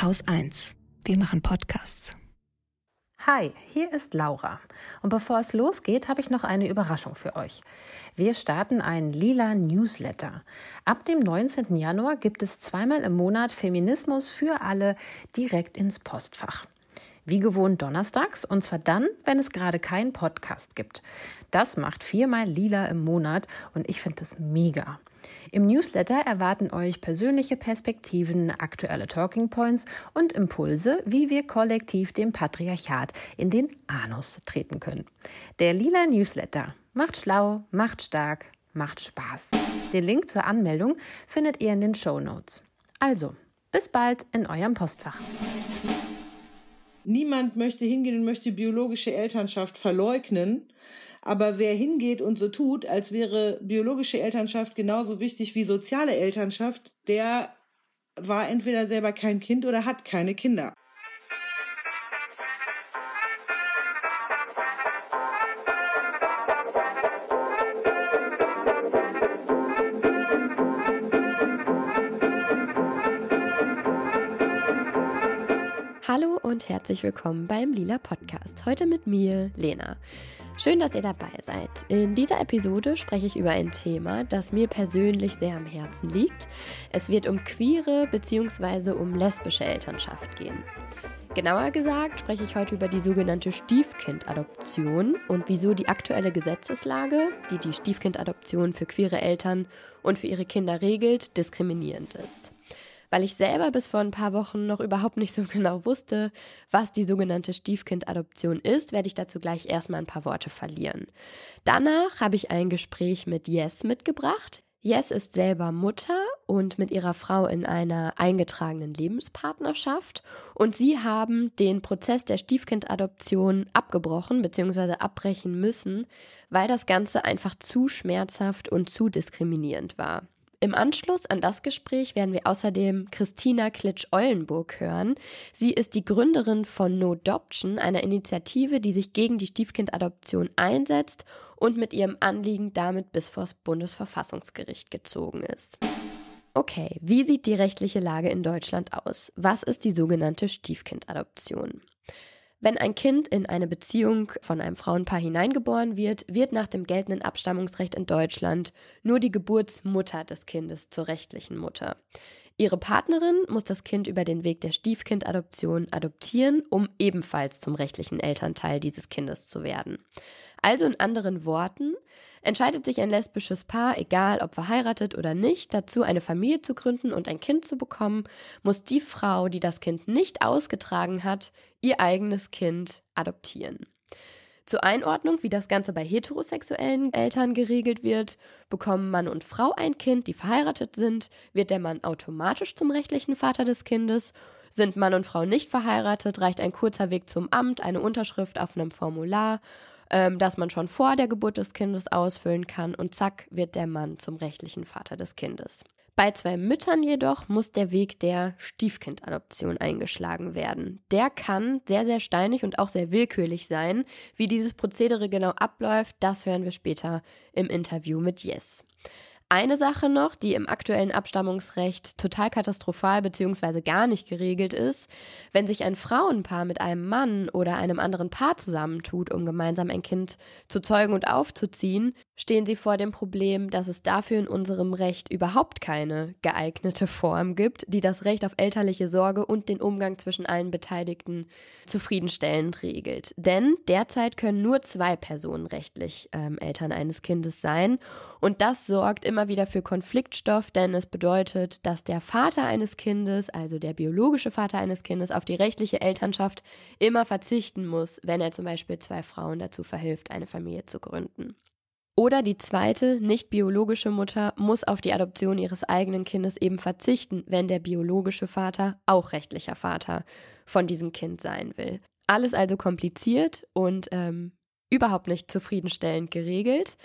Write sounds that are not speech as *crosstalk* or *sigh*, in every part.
Haus 1. Wir machen Podcasts. Hi, hier ist Laura. Und bevor es losgeht, habe ich noch eine Überraschung für euch. Wir starten einen lila Newsletter. Ab dem 19. Januar gibt es zweimal im Monat Feminismus für alle direkt ins Postfach. Wie gewohnt donnerstags und zwar dann, wenn es gerade keinen Podcast gibt. Das macht viermal lila im Monat und ich finde das mega. Im Newsletter erwarten euch persönliche Perspektiven, aktuelle Talking Points und Impulse, wie wir kollektiv dem Patriarchat in den Anus treten können. Der lila Newsletter macht schlau, macht stark, macht Spaß. Den Link zur Anmeldung findet ihr in den Show Notes. Also, bis bald in eurem Postfach. Niemand möchte hingehen und möchte biologische Elternschaft verleugnen. Aber wer hingeht und so tut, als wäre biologische Elternschaft genauso wichtig wie soziale Elternschaft, der war entweder selber kein Kind oder hat keine Kinder. Hallo und herzlich willkommen beim Lila Podcast. Heute mit mir, Lena. Schön, dass ihr dabei seid. In dieser Episode spreche ich über ein Thema, das mir persönlich sehr am Herzen liegt. Es wird um queere bzw. um lesbische Elternschaft gehen. Genauer gesagt spreche ich heute über die sogenannte Stiefkindadoption und wieso die aktuelle Gesetzeslage, die die Stiefkindadoption für queere Eltern und für ihre Kinder regelt, diskriminierend ist weil ich selber bis vor ein paar Wochen noch überhaupt nicht so *laughs* genau wusste, was die sogenannte Stiefkindadoption ist, werde ich dazu gleich erstmal ein paar Worte verlieren. Danach habe ich ein Gespräch mit Yes mitgebracht. Yes ist selber Mutter und mit ihrer Frau in einer eingetragenen Lebenspartnerschaft und sie haben den Prozess der Stiefkindadoption abgebrochen bzw. abbrechen müssen, weil das Ganze einfach zu schmerzhaft und zu diskriminierend war. Im Anschluss an das Gespräch werden wir außerdem Christina Klitsch-Eulenburg hören. Sie ist die Gründerin von No Adoption, einer Initiative, die sich gegen die Stiefkindadoption einsetzt und mit ihrem Anliegen damit bis vors Bundesverfassungsgericht gezogen ist. Okay, wie sieht die rechtliche Lage in Deutschland aus? Was ist die sogenannte Stiefkindadoption? Wenn ein Kind in eine Beziehung von einem Frauenpaar hineingeboren wird, wird nach dem geltenden Abstammungsrecht in Deutschland nur die Geburtsmutter des Kindes zur rechtlichen Mutter. Ihre Partnerin muss das Kind über den Weg der Stiefkindadoption adoptieren, um ebenfalls zum rechtlichen Elternteil dieses Kindes zu werden. Also in anderen Worten, entscheidet sich ein lesbisches Paar, egal ob verheiratet oder nicht, dazu eine Familie zu gründen und ein Kind zu bekommen, muss die Frau, die das Kind nicht ausgetragen hat, ihr eigenes Kind adoptieren. Zur Einordnung, wie das Ganze bei heterosexuellen Eltern geregelt wird, bekommen Mann und Frau ein Kind, die verheiratet sind, wird der Mann automatisch zum rechtlichen Vater des Kindes. Sind Mann und Frau nicht verheiratet, reicht ein kurzer Weg zum Amt, eine Unterschrift auf einem Formular ähm, das man schon vor der Geburt des Kindes ausfüllen kann und zack wird der Mann zum rechtlichen Vater des Kindes. Bei zwei Müttern jedoch muss der Weg der Stiefkindadoption eingeschlagen werden. Der kann sehr, sehr steinig und auch sehr willkürlich sein. Wie dieses Prozedere genau abläuft, das hören wir später im Interview mit Yes. Eine Sache noch, die im aktuellen Abstammungsrecht total katastrophal bzw. gar nicht geregelt ist, wenn sich ein Frauenpaar mit einem Mann oder einem anderen Paar zusammentut, um gemeinsam ein Kind zu zeugen und aufzuziehen, stehen sie vor dem Problem, dass es dafür in unserem Recht überhaupt keine geeignete Form gibt, die das Recht auf elterliche Sorge und den Umgang zwischen allen Beteiligten zufriedenstellend regelt. Denn derzeit können nur zwei Personen rechtlich ähm, Eltern eines Kindes sein und das sorgt immer wieder für Konfliktstoff, denn es bedeutet, dass der Vater eines Kindes, also der biologische Vater eines Kindes, auf die rechtliche Elternschaft immer verzichten muss, wenn er zum Beispiel zwei Frauen dazu verhilft, eine Familie zu gründen. Oder die zweite, nicht biologische Mutter muss auf die Adoption ihres eigenen Kindes eben verzichten, wenn der biologische Vater auch rechtlicher Vater von diesem Kind sein will. Alles also kompliziert und ähm, überhaupt nicht zufriedenstellend geregelt.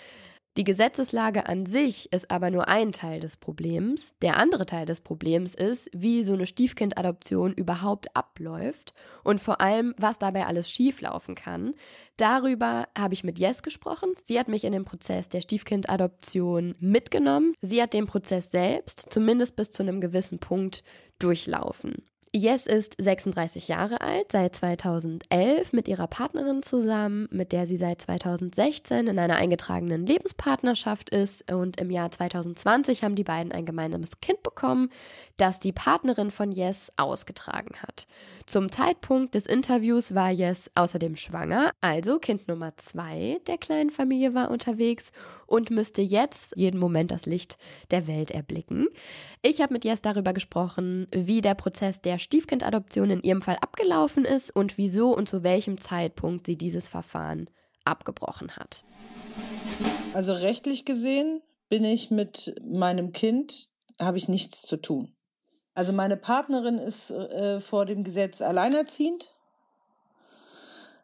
Die Gesetzeslage an sich ist aber nur ein Teil des Problems. Der andere Teil des Problems ist, wie so eine Stiefkindadoption überhaupt abläuft und vor allem, was dabei alles schieflaufen kann. Darüber habe ich mit Jess gesprochen. Sie hat mich in den Prozess der Stiefkindadoption mitgenommen. Sie hat den Prozess selbst, zumindest bis zu einem gewissen Punkt, durchlaufen. Jess ist 36 Jahre alt, seit 2011 mit ihrer Partnerin zusammen, mit der sie seit 2016 in einer eingetragenen Lebenspartnerschaft ist. Und im Jahr 2020 haben die beiden ein gemeinsames Kind bekommen, das die Partnerin von Jess ausgetragen hat. Zum Zeitpunkt des Interviews war Jess außerdem schwanger, also Kind Nummer zwei der kleinen Familie war unterwegs und müsste jetzt jeden Moment das Licht der Welt erblicken. Ich habe mit Jess darüber gesprochen, wie der Prozess der Stiefkindadoption in ihrem Fall abgelaufen ist und wieso und zu welchem Zeitpunkt sie dieses Verfahren abgebrochen hat. Also rechtlich gesehen bin ich mit meinem Kind, habe ich nichts zu tun. Also meine Partnerin ist äh, vor dem Gesetz alleinerziehend.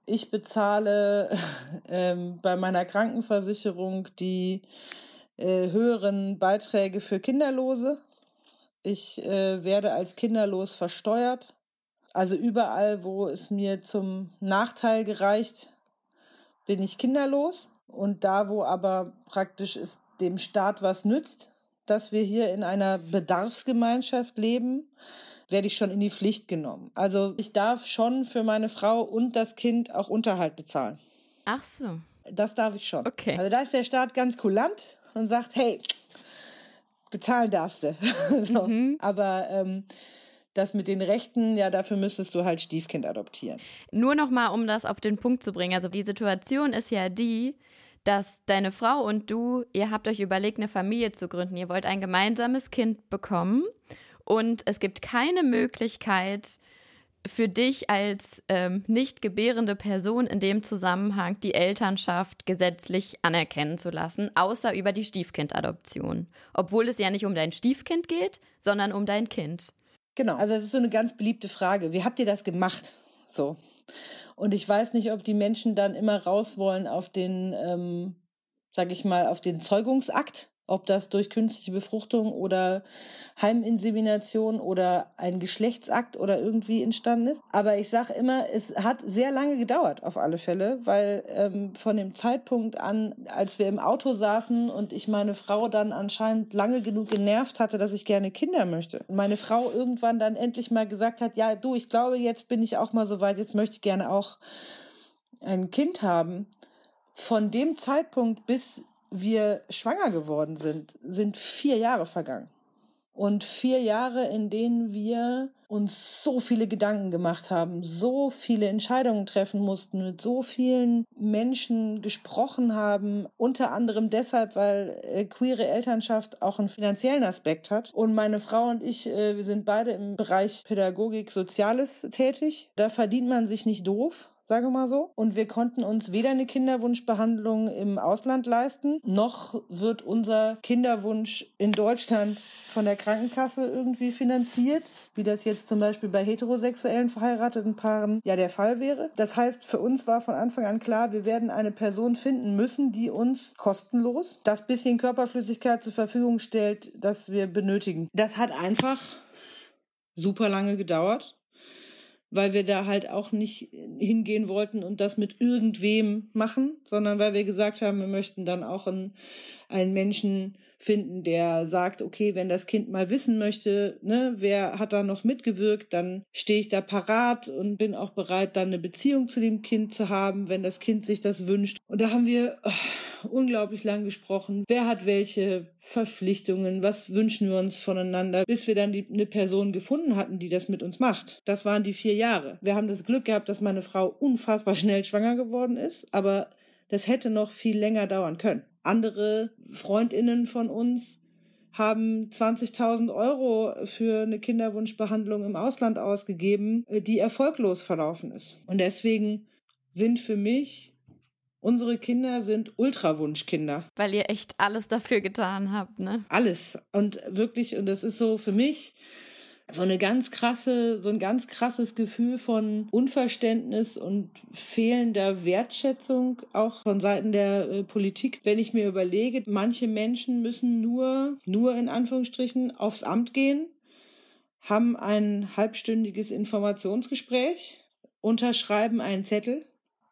Ich bezahle *laughs* ähm, bei meiner Krankenversicherung die äh, höheren Beiträge für Kinderlose. Ich äh, werde als kinderlos versteuert. Also überall, wo es mir zum Nachteil gereicht, bin ich kinderlos. Und da, wo aber praktisch es dem Staat was nützt, dass wir hier in einer Bedarfsgemeinschaft leben, werde ich schon in die Pflicht genommen. Also ich darf schon für meine Frau und das Kind auch Unterhalt bezahlen. Ach so. Das darf ich schon. Okay. Also da ist der Staat ganz kulant und sagt, hey, bezahlen darfst du. *laughs* so. mhm. Aber ähm, das mit den Rechten, ja, dafür müsstest du halt Stiefkind adoptieren. Nur noch mal, um das auf den Punkt zu bringen. Also die Situation ist ja die, dass deine Frau und du, ihr habt euch überlegt, eine Familie zu gründen. Ihr wollt ein gemeinsames Kind bekommen und es gibt keine Möglichkeit für dich als ähm, nicht gebärende Person in dem Zusammenhang die Elternschaft gesetzlich anerkennen zu lassen, außer über die Stiefkindadoption. Obwohl es ja nicht um dein Stiefkind geht, sondern um dein Kind. Genau, also das ist so eine ganz beliebte Frage. Wie habt ihr das gemacht? So. Und ich weiß nicht, ob die Menschen dann immer raus wollen auf den, ähm, sag ich mal, auf den Zeugungsakt ob das durch künstliche Befruchtung oder Heiminsemination oder ein Geschlechtsakt oder irgendwie entstanden ist. Aber ich sage immer, es hat sehr lange gedauert auf alle Fälle, weil ähm, von dem Zeitpunkt an, als wir im Auto saßen und ich meine Frau dann anscheinend lange genug genervt hatte, dass ich gerne Kinder möchte. Meine Frau irgendwann dann endlich mal gesagt hat, ja du, ich glaube, jetzt bin ich auch mal so weit, jetzt möchte ich gerne auch ein Kind haben. Von dem Zeitpunkt bis wir schwanger geworden sind, sind vier Jahre vergangen. Und vier Jahre, in denen wir uns so viele Gedanken gemacht haben, so viele Entscheidungen treffen mussten, mit so vielen Menschen gesprochen haben, unter anderem deshalb, weil äh, queere Elternschaft auch einen finanziellen Aspekt hat. Und meine Frau und ich, äh, wir sind beide im Bereich Pädagogik, Soziales tätig. Da verdient man sich nicht doof sage mal so. Und wir konnten uns weder eine Kinderwunschbehandlung im Ausland leisten, noch wird unser Kinderwunsch in Deutschland von der Krankenkasse irgendwie finanziert, wie das jetzt zum Beispiel bei heterosexuellen verheirateten Paaren ja der Fall wäre. Das heißt, für uns war von Anfang an klar, wir werden eine Person finden müssen, die uns kostenlos das bisschen Körperflüssigkeit zur Verfügung stellt, das wir benötigen. Das hat einfach super lange gedauert weil wir da halt auch nicht hingehen wollten und das mit irgendwem machen, sondern weil wir gesagt haben, wir möchten dann auch einen, einen Menschen finden, der sagt, okay, wenn das Kind mal wissen möchte, ne, wer hat da noch mitgewirkt, dann stehe ich da parat und bin auch bereit, dann eine Beziehung zu dem Kind zu haben, wenn das Kind sich das wünscht. Und da haben wir oh, unglaublich lang gesprochen. Wer hat welche Verpflichtungen? Was wünschen wir uns voneinander? Bis wir dann die, eine Person gefunden hatten, die das mit uns macht. Das waren die vier Jahre. Wir haben das Glück gehabt, dass meine Frau unfassbar schnell schwanger geworden ist, aber das hätte noch viel länger dauern können. Andere Freundinnen von uns haben 20.000 Euro für eine Kinderwunschbehandlung im Ausland ausgegeben, äh, die erfolglos verlaufen ist. Und deswegen sind für mich unsere Kinder sind Ultrawunschkinder. Weil ihr echt alles dafür getan habt, ne? Alles. Und wirklich, und das ist so für mich so eine ganz krasse, so ein ganz krasses Gefühl von Unverständnis und fehlender Wertschätzung auch von Seiten der äh, Politik. Wenn ich mir überlege, manche Menschen müssen nur, nur in Anführungsstrichen aufs Amt gehen, haben ein halbstündiges Informationsgespräch, unterschreiben einen Zettel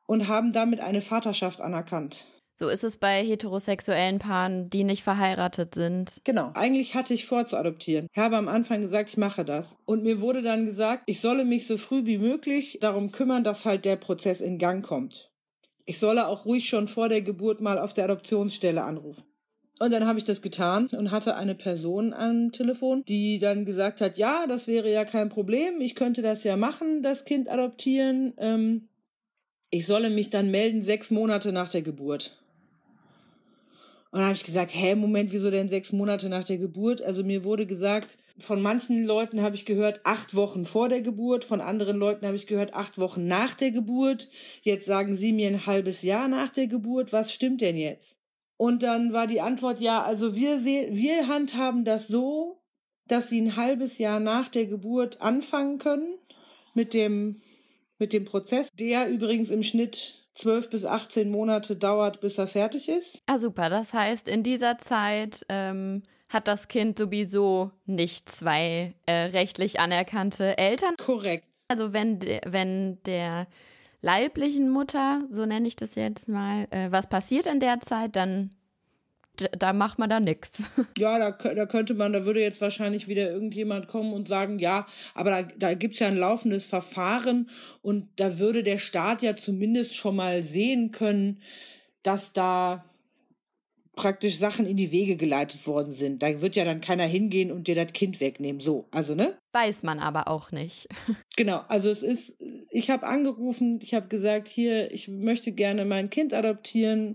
und haben damit eine Vaterschaft anerkannt. So ist es bei heterosexuellen Paaren, die nicht verheiratet sind. Genau. Eigentlich hatte ich vor zu adoptieren. Ich habe am Anfang gesagt, ich mache das. Und mir wurde dann gesagt, ich solle mich so früh wie möglich darum kümmern, dass halt der Prozess in Gang kommt. Ich solle auch ruhig schon vor der Geburt mal auf der Adoptionsstelle anrufen. Und dann habe ich das getan und hatte eine Person am Telefon, die dann gesagt hat, ja, das wäre ja kein Problem, ich könnte das ja machen, das Kind adoptieren. Ähm, ich solle mich dann melden sechs Monate nach der Geburt. Dann habe ich gesagt, hä, Moment, wieso denn sechs Monate nach der Geburt? Also mir wurde gesagt, von manchen Leuten habe ich gehört, acht Wochen vor der Geburt, von anderen Leuten habe ich gehört, acht Wochen nach der Geburt. Jetzt sagen sie mir ein halbes Jahr nach der Geburt. Was stimmt denn jetzt? Und dann war die Antwort, ja, also wir wir handhaben das so, dass sie ein halbes Jahr nach der Geburt anfangen können mit dem, mit dem Prozess, der übrigens im Schnitt 12 bis 18 Monate dauert, bis er fertig ist. Ah, super. Das heißt, in dieser Zeit ähm, hat das Kind sowieso nicht zwei äh, rechtlich anerkannte Eltern. Korrekt. Also wenn, de, wenn der leiblichen Mutter, so nenne ich das jetzt mal, äh, was passiert in der Zeit, dann da macht man da nichts. *laughs* Ja, da, da könnte man, da würde jetzt wahrscheinlich wieder irgendjemand kommen und sagen, ja, aber da, da gibt es ja ein laufendes Verfahren und da würde der Staat ja zumindest schon mal sehen können, dass da praktisch Sachen in die Wege geleitet worden sind. Da wird ja dann keiner hingehen und dir das Kind wegnehmen. So, also ne? Weiß man aber auch nicht. *laughs* Genau, also es ist, ich habe angerufen, ich habe gesagt, hier, ich möchte gerne mein Kind adoptieren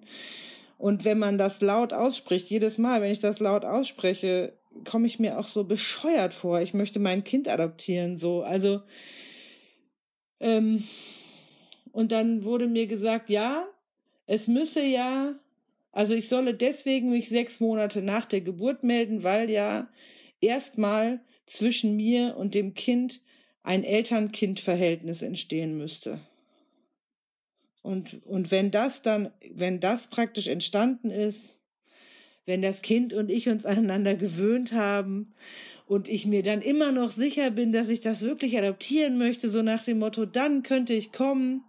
und wenn man das laut ausspricht, jedes Mal, wenn ich das laut ausspreche, komme ich mir auch so bescheuert vor. Ich möchte mein Kind adoptieren, so. Also, ähm, und dann wurde mir gesagt, ja, es müsse ja, also ich solle deswegen mich sechs Monate nach der Geburt melden, weil ja erstmal zwischen mir und dem Kind ein Eltern-Kind-Verhältnis entstehen müsste. Und, und wenn das dann, wenn das praktisch entstanden ist, wenn das Kind und ich uns *laughs* aneinander gewöhnt haben und ich mir dann immer noch sicher bin, dass ich das wirklich adoptieren möchte, so nach dem Motto, dann könnte ich kommen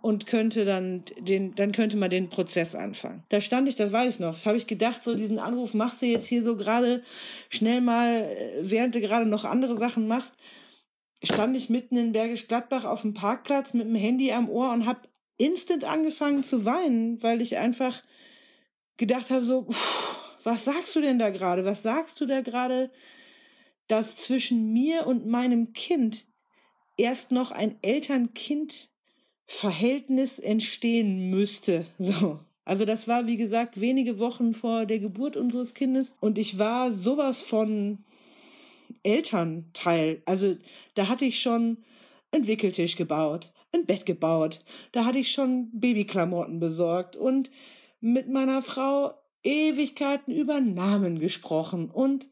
und könnte dann den, dann könnte man den Prozess anfangen. Da stand ich, das weiß ich noch, habe ich gedacht, so diesen Anruf machst du jetzt hier so gerade schnell mal, während du gerade noch andere Sachen machst, stand ich mitten in Bergisch Gladbach auf dem Parkplatz mit dem Handy am Ohr und habe instant angefangen zu weinen, weil ich einfach gedacht habe, so, was sagst du denn da gerade? Was sagst du da gerade, dass zwischen mir und meinem Kind erst noch ein Eltern-Kind-Verhältnis entstehen müsste? *laughs* So. Also das war, wie gesagt, wenige Wochen vor der Geburt unseres Kindes und ich war sowas von Elternteil. Also da hatte ich schon einen Wickeltisch gebaut, ein Bett gebaut. Da hatte ich schon Babyklamotten besorgt und mit meiner Frau Ewigkeiten über Namen gesprochen und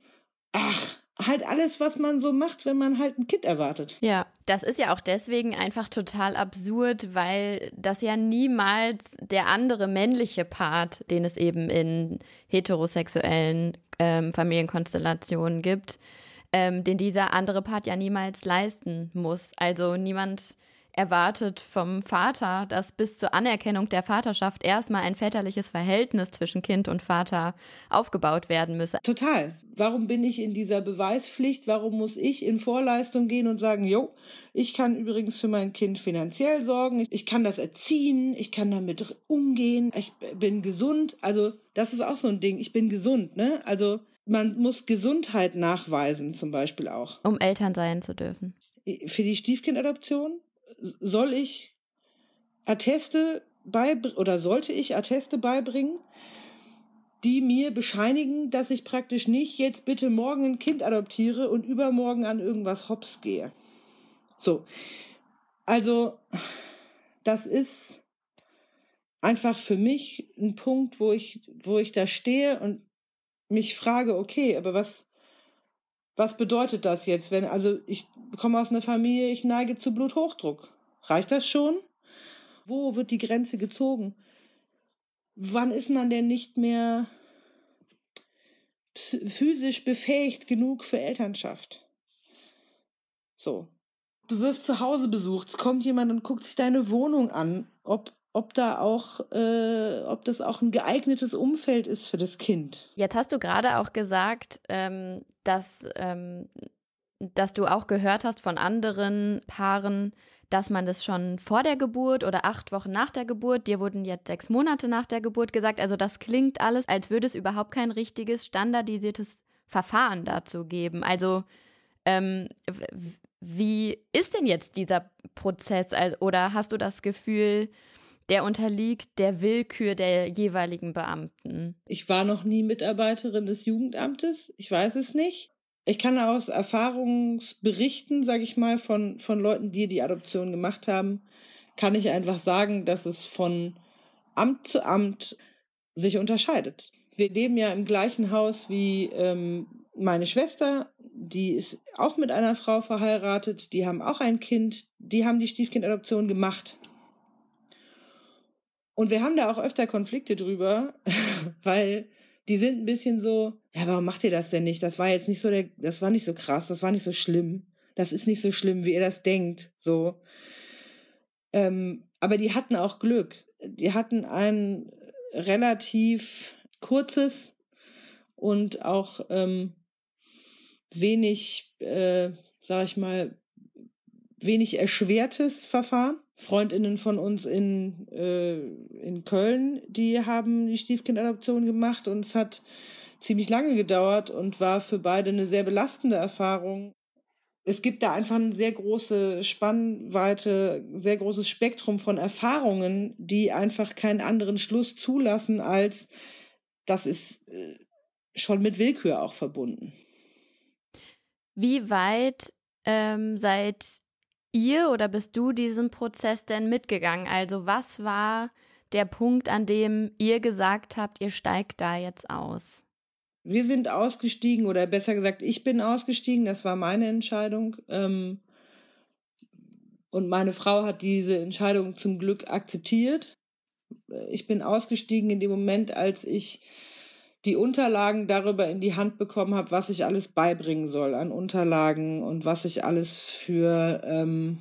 ach, halt alles, was man so macht, wenn man halt ein Kind erwartet. Ja, das ist ja auch deswegen einfach total absurd, weil das ja niemals der andere männliche Part, den es eben in heterosexuellen ähm, Familienkonstellationen gibt, ähm, den dieser andere Part ja niemals leisten muss. Also niemand erwartet vom Vater, dass bis zur Anerkennung der Vaterschaft erstmal ein väterliches Verhältnis zwischen Kind und Vater aufgebaut werden müsse. Total. Warum bin ich in dieser Beweispflicht? Warum muss ich in Vorleistung gehen und sagen, jo, ich kann übrigens für mein Kind finanziell sorgen, ich kann das erziehen, ich kann damit umgehen, ich bin gesund. Also, das ist auch so ein Ding. Ich bin gesund, ne? Also, man muss Gesundheit nachweisen, zum Beispiel auch. Um Eltern sein zu dürfen. Für die Stiefkindadoption soll ich Atteste beibringen oder sollte ich Atteste beibringen, die mir bescheinigen, dass ich praktisch nicht jetzt bitte morgen ein Kind adoptiere und übermorgen an irgendwas hops gehe. So. Also, das ist einfach für mich ein Punkt, wo ich, wo ich da stehe und mich frage, okay, aber was, was bedeutet das jetzt, wenn, also ich komme aus einer Familie, ich neige zu Bluthochdruck. Reicht das schon? Wo wird die Grenze gezogen? Wann ist man denn nicht mehr physisch befähigt genug für Elternschaft? So. Du wirst zu Hause besucht, es kommt jemand und guckt sich deine Wohnung an, ob ob da auch, äh, ob das auch ein geeignetes Umfeld ist für das Kind. Jetzt hast du gerade auch gesagt, ähm, dass, ähm, dass du auch gehört hast von anderen Paaren, dass man das schon vor der Geburt oder acht Wochen nach der Geburt, dir wurden jetzt sechs Monate nach der Geburt gesagt. Also das klingt alles, als würde es überhaupt kein richtiges standardisiertes Verfahren dazu geben. Also ähm, wie ist denn jetzt dieser Prozess? Oder hast du das Gefühl, der unterliegt der Willkür der jeweiligen Beamten? Ich war noch nie Mitarbeiterin des Jugendamtes. Ich weiß es nicht. Ich kann aus Erfahrungsberichten, sage ich mal, von, von Leuten, die die Adoption gemacht haben, kann ich einfach sagen, dass es von Amt zu Amt sich unterscheidet. Wir leben ja im gleichen Haus wie ähm, meine Schwester, die ist auch mit einer Frau verheiratet, die haben auch ein Kind, die haben die Stiefkindadoption gemacht. Und wir haben da auch öfter Konflikte drüber, *laughs* weil die sind ein bisschen so, ja, warum macht ihr das denn nicht? Das war jetzt nicht so der, das war nicht so krass, das war nicht so schlimm. Das ist nicht so schlimm, wie ihr das denkt, so. Ähm, aber die hatten auch Glück. Die hatten ein relativ kurzes und auch ähm, wenig, äh, sag ich mal, wenig erschwertes Verfahren. Freundinnen von uns in, äh, in Köln, die haben die Stiefkindadoption gemacht und es hat ziemlich lange gedauert und war für beide eine sehr belastende Erfahrung. Es gibt da einfach eine sehr große Spannweite, sehr großes Spektrum von Erfahrungen, die einfach keinen anderen Schluss zulassen, als das ist äh, schon mit Willkür auch verbunden. Wie weit ähm, seid ihr oder bist du diesen Prozess denn mitgegangen? Also was war der Punkt, an dem ihr gesagt habt, ihr steigt da jetzt aus? Wir sind ausgestiegen oder besser gesagt, ich bin ausgestiegen. Das war meine Entscheidung. Ähm, und meine Frau hat diese Entscheidung zum Glück akzeptiert. Ich bin ausgestiegen in dem Moment, als ich die Unterlagen darüber in die Hand bekommen habe, was ich alles beibringen soll an Unterlagen und was ich alles für, ähm,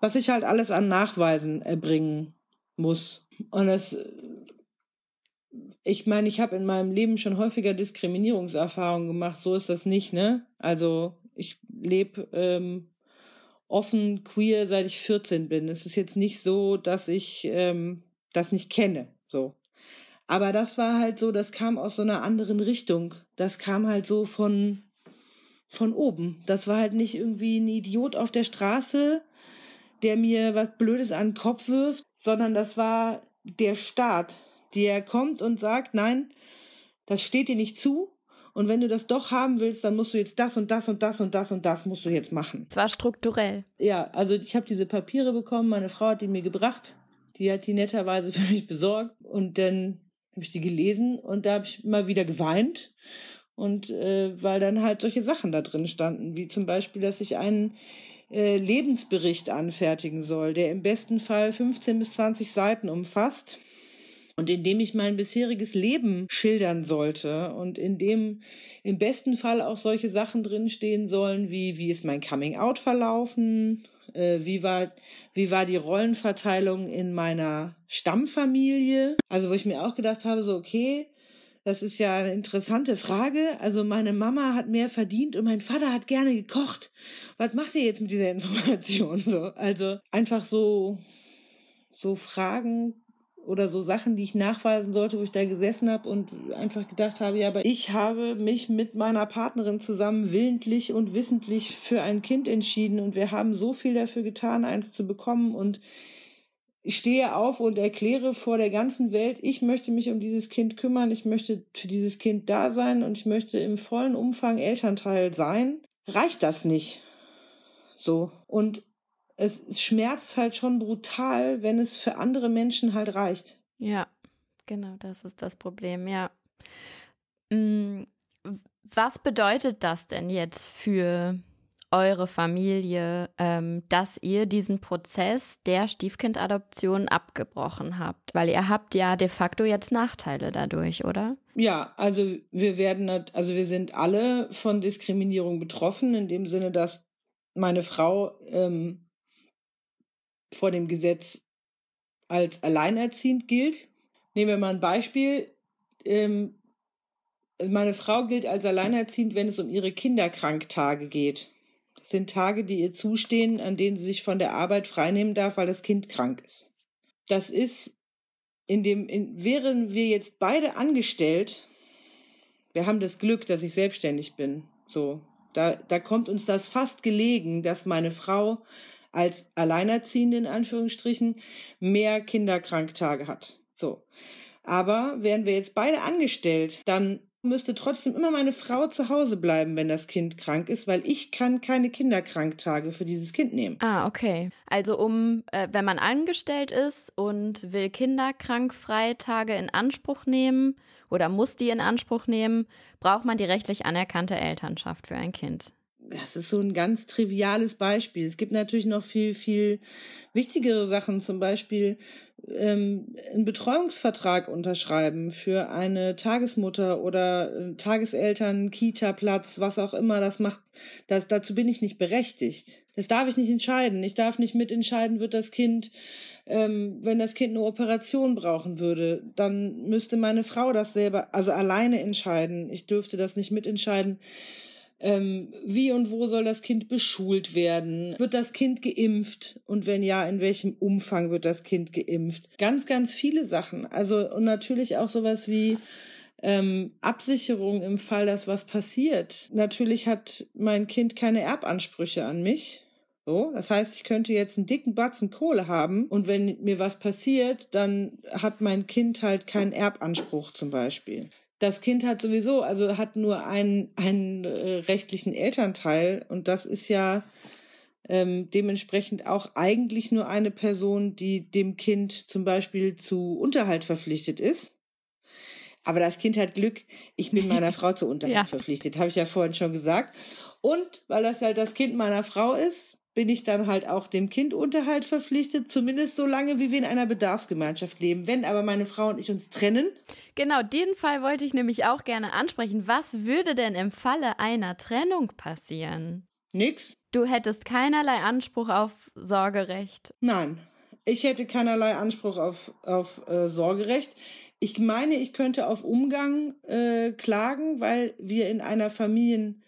was ich halt alles an Nachweisen erbringen muss. Und das, ich meine, ich habe in meinem Leben schon häufiger Diskriminierungserfahrungen gemacht. So ist das nicht, ne? Also ich lebe ähm, offen queer, seit ich 14 bin. Es ist jetzt nicht so, dass ich ähm, das nicht kenne. So. Aber das war halt so, das kam aus so einer anderen Richtung. Das kam halt so von, von oben. Das war halt nicht irgendwie ein Idiot auf der Straße, der mir was Blödes an den Kopf wirft, sondern das war der Staat, der kommt und sagt, nein, das steht dir nicht zu. Und wenn du das doch haben willst, dann musst du jetzt das und das und das und das und das musst du jetzt machen. Es war strukturell. Ja, also ich habe diese Papiere bekommen, meine Frau hat die mir gebracht. Die hat die netterweise *laughs* für mich besorgt. Und dann habe ich die gelesen und da habe ich mal wieder geweint. Und äh, weil dann halt solche Sachen da drin standen, wie zum Beispiel, dass ich einen äh, Lebensbericht anfertigen soll, der im besten Fall 15 bis 20 Seiten umfasst und in dem ich mein bisheriges Leben schildern sollte und in dem im besten Fall auch solche Sachen drinstehen sollen wie wie ist mein Coming Out verlaufen, äh, wie, war, wie war die Rollenverteilung in meiner Stammfamilie? Also wo ich mir auch gedacht habe, so okay, das ist ja eine interessante Frage. Also meine Mama hat mehr verdient und mein Vater hat gerne gekocht. Was macht ihr jetzt mit dieser Information? *laughs* So, also einfach so so Fragen oder so Sachen, die ich nachweisen sollte, wo ich da gesessen habe und einfach gedacht habe, ja, aber ich habe mich mit meiner Partnerin zusammen willentlich und wissentlich für ein Kind entschieden und wir haben so viel dafür getan, eins zu bekommen und ich stehe auf und erkläre vor der ganzen Welt, ich möchte mich um dieses Kind kümmern, ich möchte für dieses Kind da sein und ich möchte im vollen Umfang Elternteil sein. Reicht das nicht? So. Und es schmerzt halt schon brutal, wenn es für andere Menschen halt reicht. Ja, genau, das ist das Problem, ja. Mm, was bedeutet das denn jetzt für eure Familie, ähm, dass ihr diesen Prozess der Stiefkindadoption abgebrochen habt? Weil ihr habt ja de facto jetzt Nachteile dadurch, oder? Ja, also wir werden, also wir sind alle von Diskriminierung betroffen, in dem Sinne, dass meine Frau ähm, vor dem Gesetz als alleinerziehend gilt. Nehmen wir mal ein Beispiel. Ähm, meine Frau gilt als alleinerziehend, wenn es um ihre Kinderkranktage geht. Das sind Tage, die ihr zustehen, an denen sie sich von der Arbeit freinehmen darf, weil das Kind krank ist. Das ist in dem, in, wären wir jetzt beide angestellt, wir haben das Glück, dass ich selbstständig bin. So, da, da kommt uns das fast gelegen, dass meine Frau als Alleinerziehende in Anführungsstrichen mehr Kinderkranktage hat. So. Aber wären wir jetzt beide angestellt, dann müsste trotzdem immer meine Frau zu Hause bleiben, wenn das Kind krank ist, weil ich kann keine Kinderkranktage für dieses Kind nehmen. Ah, okay. Also um, äh, wenn man angestellt ist und will Kinderkrankfreitage in Anspruch nehmen oder muss die in Anspruch nehmen, braucht man die rechtlich anerkannte Elternschaft für ein Kind das ist so ein ganz triviales Beispiel. Es gibt natürlich noch viel, viel wichtigere Sachen, zum Beispiel ähm, einen Betreuungsvertrag unterschreiben für eine Tagesmutter oder äh, Tageseltern, Kita-Platz, was auch immer das macht. Das, dazu bin ich nicht berechtigt. Das darf ich nicht entscheiden. Ich darf nicht mitentscheiden, wird das Kind, ähm, wenn das Kind eine Operation brauchen würde, dann müsste meine Frau das selber, also alleine entscheiden. Ich dürfte das nicht mitentscheiden ähm, wie und wo soll das Kind beschult werden? Wird das Kind geimpft? Und wenn ja, in welchem Umfang wird das Kind geimpft? Ganz, ganz viele Sachen. Also und natürlich auch sowas wie ähm, Absicherung im Fall, dass was passiert. Natürlich hat mein Kind keine Erbansprüche an mich. So, das heißt, ich könnte jetzt einen dicken Batzen Kohle haben und wenn mir was passiert, dann hat mein Kind halt keinen Erbanspruch zum Beispiel das Kind hat sowieso, also hat nur einen, einen äh, rechtlichen Elternteil und das ist ja ähm, dementsprechend auch eigentlich nur eine Person, die dem Kind zum Beispiel zu Unterhalt verpflichtet ist. Aber das Kind hat Glück, ich bin meiner Frau zu *laughs* Unterhalt ja. verpflichtet, habe ich ja vorhin schon gesagt. Und weil das halt das Kind meiner Frau ist, bin ich dann halt auch dem Kind Unterhalt verpflichtet, zumindest so lange, wie wir in einer Bedarfsgemeinschaft leben. Wenn aber meine Frau und ich uns trennen. Genau, den Fall wollte ich nämlich auch gerne ansprechen. Was würde denn im Falle einer Trennung passieren? Nix. Du hättest keinerlei Anspruch auf Sorgerecht. Nein, ich hätte keinerlei Anspruch auf, auf äh, Sorgerecht. Ich meine, ich könnte auf Umgang äh, klagen, weil wir in einer Familien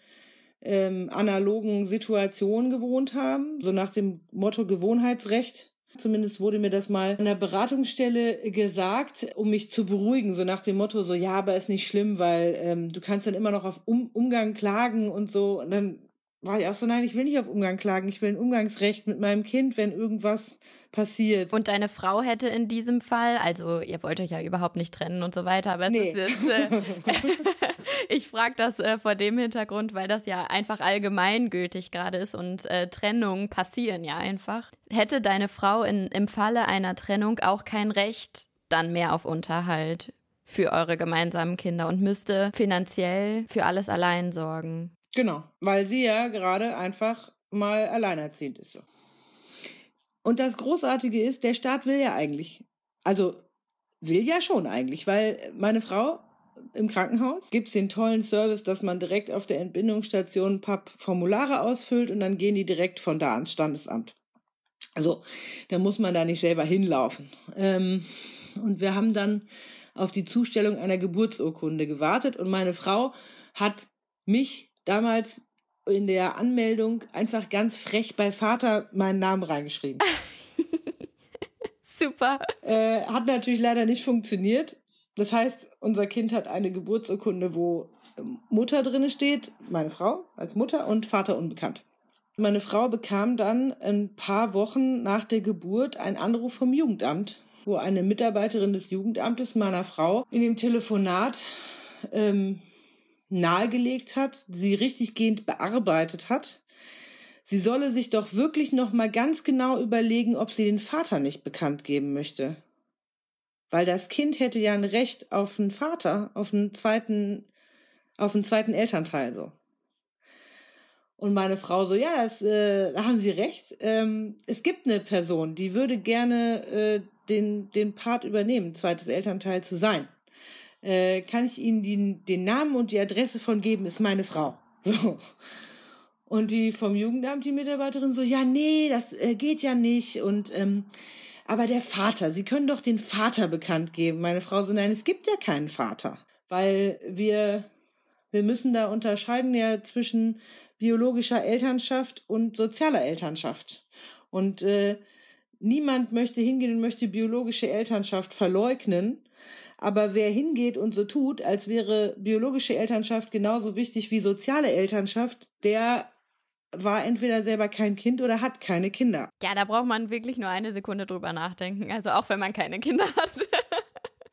ähm, analogen Situation gewohnt haben, so nach dem Motto Gewohnheitsrecht. Zumindest wurde mir das mal an der Beratungsstelle gesagt, um mich zu beruhigen, so nach dem Motto, so ja, aber ist nicht schlimm, weil ähm, du kannst dann immer noch auf um Umgang klagen und so. Und dann war ich auch so, nein, ich will nicht auf Umgang klagen, ich will ein Umgangsrecht mit meinem Kind, wenn irgendwas passiert. Und deine Frau hätte in diesem Fall, also ihr wollt euch ja überhaupt nicht trennen und so weiter, aber es nee. ist jetzt, äh, *laughs* *laughs* ich frage das äh, vor dem Hintergrund, weil das ja einfach allgemeingültig gerade ist und äh, Trennungen passieren ja einfach. Hätte deine Frau in, im Falle einer Trennung auch kein Recht dann mehr auf Unterhalt für eure gemeinsamen Kinder und müsste finanziell für alles allein sorgen? Genau, weil sie ja gerade einfach mal alleinerziehend ist. Und das Großartige ist, der Staat will ja eigentlich, also will ja schon eigentlich, weil meine Frau im Krankenhaus gibt es den tollen Service, dass man direkt auf der Entbindungsstation ein paar Formulare ausfüllt und dann gehen die direkt von da ans Standesamt. Also da muss man da nicht selber hinlaufen. Ähm, und wir haben dann auf die Zustellung einer Geburtsurkunde gewartet und meine Frau hat mich damals in der Anmeldung einfach ganz frech bei Vater meinen Namen reingeschrieben. *laughs* Super. Äh, hat natürlich leider nicht funktioniert. Das heißt, unser Kind hat eine Geburtsurkunde, wo Mutter drinne steht, meine Frau als Mutter und Vater unbekannt. Meine Frau bekam dann ein paar Wochen nach der Geburt einen Anruf vom Jugendamt, wo eine Mitarbeiterin des Jugendamtes meiner Frau in dem Telefonat ähm, nahegelegt hat, sie richtiggehend bearbeitet hat, sie solle sich doch wirklich noch mal ganz genau überlegen, ob sie den Vater nicht bekannt geben möchte. Weil das Kind hätte ja ein Recht auf einen Vater, auf einen zweiten, auf einen zweiten Elternteil so. Und meine Frau so, ja, das, äh, da haben Sie recht. Ähm, es gibt eine Person, die würde gerne äh, den, den Part übernehmen, zweites Elternteil zu sein äh, kann ich Ihnen die, den Namen und die Adresse von geben, ist meine Frau. *laughs* So. Und die vom Jugendamt, die Mitarbeiterin, so, ja, nee, das äh, geht ja nicht. Und ähm, aber der Vater, Sie können doch den Vater bekannt geben. Meine Frau so, nein, es gibt ja keinen Vater. Weil wir, wir müssen da unterscheiden ja zwischen biologischer Elternschaft und sozialer Elternschaft. Und äh, niemand möchte hingehen und möchte biologische Elternschaft verleugnen. Aber wer hingeht und so tut, als wäre biologische Elternschaft genauso wichtig wie soziale Elternschaft, der war entweder selber kein Kind oder hat keine Kinder. Ja, da braucht man wirklich nur eine Sekunde drüber nachdenken. Also auch wenn man keine Kinder *laughs* hat.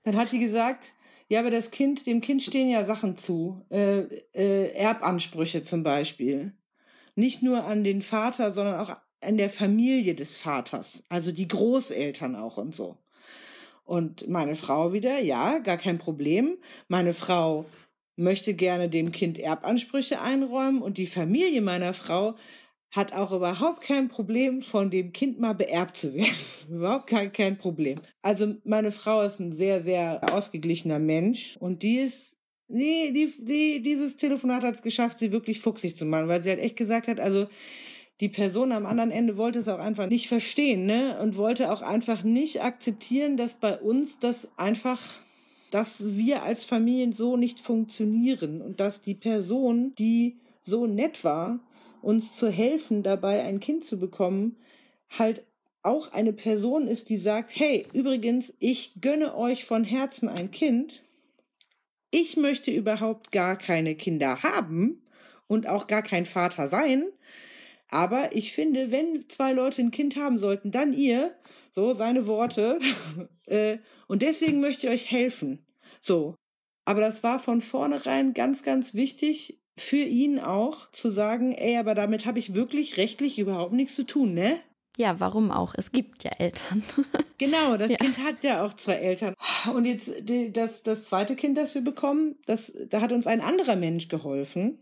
Dann hat die gesagt, ja, aber das Kind, dem Kind stehen ja Sachen zu. Äh, äh, Erbansprüche zum Beispiel. Nicht nur an den Vater, sondern auch an der Familie des Vaters. Also die Großeltern auch und so. Und meine Frau wieder, ja, gar kein Problem. Meine Frau möchte gerne dem Kind Erbansprüche einräumen und die Familie meiner Frau hat auch überhaupt kein Problem, von dem Kind mal beerbt zu werden. *laughs* überhaupt kein, kein Problem. Also meine Frau ist ein sehr, sehr ausgeglichener Mensch und die ist, nee, die, die, dieses Telefonat hat es geschafft, sie wirklich fuchsig zu machen, weil sie halt echt gesagt hat, also die Person am anderen Ende wollte es auch einfach nicht verstehen, ne? Und wollte auch einfach nicht akzeptieren, dass bei uns das einfach dass wir als Familien so nicht funktionieren und dass die Person, die so nett war, uns zu helfen, dabei ein Kind zu bekommen, halt auch eine Person ist, die sagt, hey, übrigens, ich gönne euch von Herzen ein Kind. Ich möchte überhaupt gar keine Kinder haben und auch gar kein Vater sein. Aber ich finde, wenn zwei Leute ein Kind haben sollten, dann ihr, so seine Worte. *laughs* Äh, und deswegen möchte ich euch helfen. So. Aber das war von vornherein ganz, ganz wichtig für ihn auch zu sagen, ey, aber damit habe ich wirklich rechtlich überhaupt nichts zu tun, ne? Ja, warum auch? Es gibt ja Eltern. *laughs* genau, das ja. Kind hat ja auch zwei Eltern. Und jetzt das, das zweite Kind, das wir bekommen, das, da hat uns ein anderer Mensch geholfen.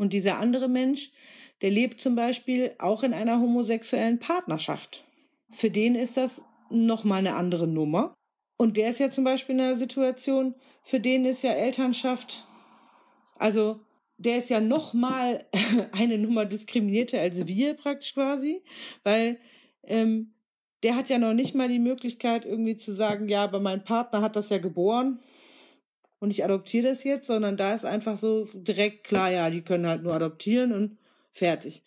Und dieser andere Mensch, der lebt zum Beispiel auch in einer homosexuellen Partnerschaft. Für den ist das nochmal eine andere Nummer. Und der ist ja zum Beispiel in einer Situation, für den ist ja Elternschaft, also der ist ja nochmal *laughs* eine Nummer diskriminierter als wir praktisch quasi, weil ähm, der hat ja noch nicht mal die Möglichkeit irgendwie zu sagen, ja, aber mein Partner hat das ja geboren und ich adoptiere das jetzt, sondern da ist einfach so direkt klar, ja, die können halt nur adoptieren und fertig.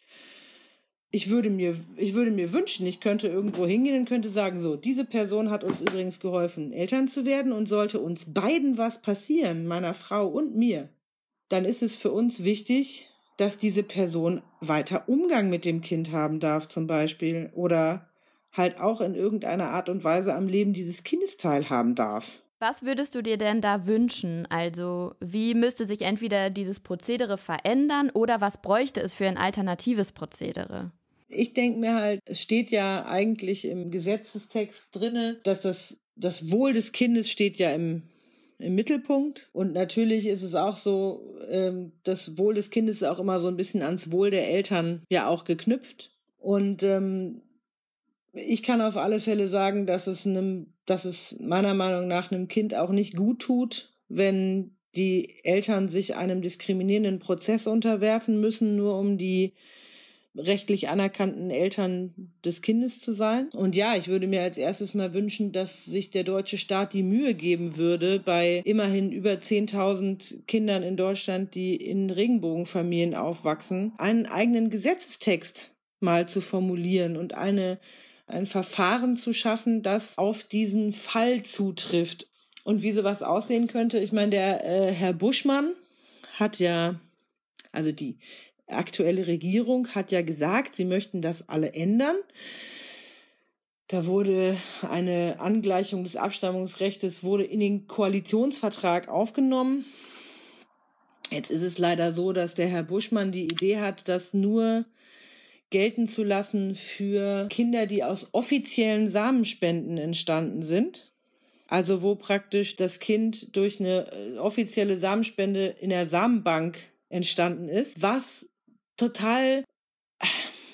Ich würde mir, ich würde mir wünschen, ich könnte irgendwo hingehen und könnte sagen, so, diese Person hat uns übrigens geholfen, Eltern zu werden und sollte uns beiden was passieren, meiner Frau und mir, dann ist es für uns wichtig, dass diese Person weiter Umgang mit dem Kind haben darf, zum Beispiel, oder halt auch in irgendeiner Art und Weise am Leben dieses Kindes teilhaben darf. Was würdest du dir denn da wünschen? Also, wie müsste sich entweder dieses Prozedere verändern oder was bräuchte es für ein alternatives Prozedere? Ich denke mir halt, es steht ja eigentlich im Gesetzestext drinne, dass das, das Wohl des Kindes steht ja im, im Mittelpunkt. Und natürlich ist es auch so, ähm, das Wohl des Kindes ist auch immer so ein bisschen ans Wohl der Eltern ja auch geknüpft. Und ähm, ich kann auf alle Fälle sagen, dass es einem, dass es meiner Meinung nach einem Kind auch nicht gut tut, wenn die Eltern sich einem diskriminierenden Prozess unterwerfen müssen, nur um die rechtlich anerkannten Eltern des Kindes zu sein. Und ja, ich würde mir als erstes mal wünschen, dass sich der deutsche Staat die Mühe geben würde, bei immerhin über 10.000 Kindern in Deutschland, die in Regenbogenfamilien aufwachsen, einen eigenen Gesetzestext mal zu formulieren und eine ein Verfahren zu schaffen, das auf diesen Fall zutrifft. Und wie sowas aussehen könnte, ich meine, der äh, Herr Buschmann hat ja, also die aktuelle Regierung hat ja gesagt, sie möchten das alle ändern. Da wurde eine Angleichung des Abstammungsrechts wurde in den Koalitionsvertrag aufgenommen. Jetzt ist es leider so, dass der Herr Buschmann die Idee hat, dass nur gelten zu lassen für Kinder, die aus offiziellen Samenspenden entstanden sind. Also wo praktisch das Kind durch eine äh, offizielle Samenspende in der Samenbank entstanden ist, was total äh,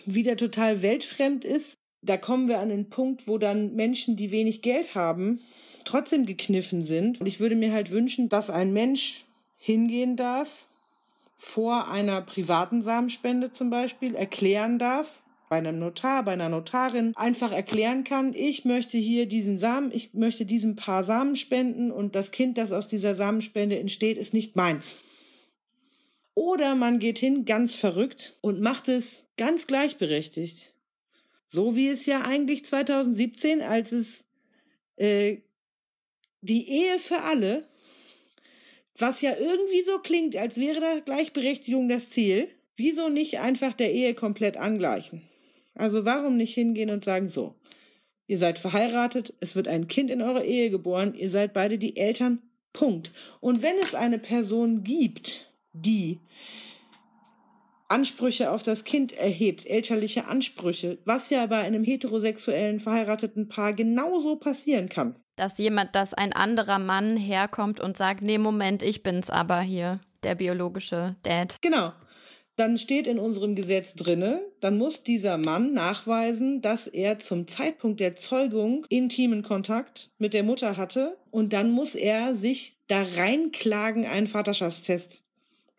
wieder total weltfremd ist. Da kommen wir an den Punkt, wo dann Menschen, die wenig Geld haben, trotzdem gekniffen sind. Und ich würde mir halt wünschen, dass ein Mensch hingehen darf vor einer privaten Samenspende zum Beispiel erklären darf, bei einem Notar, bei einer Notarin einfach erklären kann, ich möchte hier diesen Samen, ich möchte diesem Paar Samen spenden und das Kind, das aus dieser Samenspende entsteht, ist nicht meins. Oder man geht hin ganz verrückt und macht es ganz gleichberechtigt. So wie es ja eigentlich 2017, als es äh, die Ehe für alle, was ja irgendwie so klingt, als wäre da Gleichberechtigung das Ziel, wieso nicht einfach der Ehe komplett angleichen? Also warum nicht hingehen und sagen so, ihr seid verheiratet, es wird ein Kind in eurer Ehe geboren, ihr seid beide die Eltern, Punkt. Und wenn es eine Person gibt, die Ansprüche auf das Kind erhebt, elterliche Ansprüche, was ja bei einem heterosexuellen verheirateten Paar genauso passieren kann. Dass jemand, dass ein anderer Mann herkommt und sagt, nee, Moment, ich bin's aber hier, der biologische Dad. Genau. Dann steht in unserem Gesetz drinne, dann muss dieser Mann nachweisen, dass er zum Zeitpunkt der Zeugung intimen Kontakt mit der Mutter hatte und dann muss er sich da reinklagen, einen Vaterschaftstest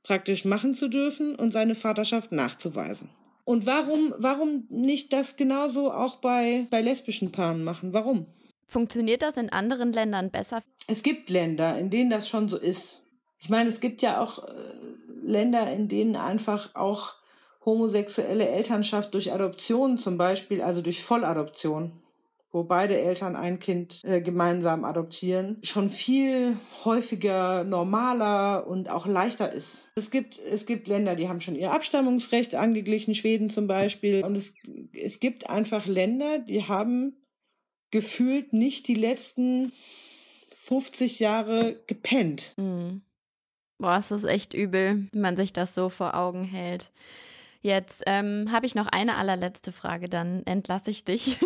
praktisch machen zu dürfen und seine Vaterschaft nachzuweisen. Und warum, warum nicht das genauso auch bei, bei lesbischen Paaren machen? Warum? Funktioniert das in anderen Ländern besser? Es gibt Länder, in denen das schon so ist. Ich meine, es gibt ja auch äh, Länder, in denen einfach auch homosexuelle Elternschaft durch Adoption zum Beispiel, also durch Volladoption, wo beide Eltern ein Kind äh, gemeinsam adoptieren, schon viel häufiger, normaler und auch leichter ist. Es gibt, es gibt Länder, die haben schon ihr Abstammungsrecht angeglichen, Schweden zum Beispiel. Und es, es gibt einfach Länder, die haben gefühlt nicht die letzten 50 Jahre gepennt. Mhm. Boah, es ist echt übel, wenn man sich das so vor Augen hält. Jetzt ähm, habe ich noch eine allerletzte Frage, dann entlasse ich dich.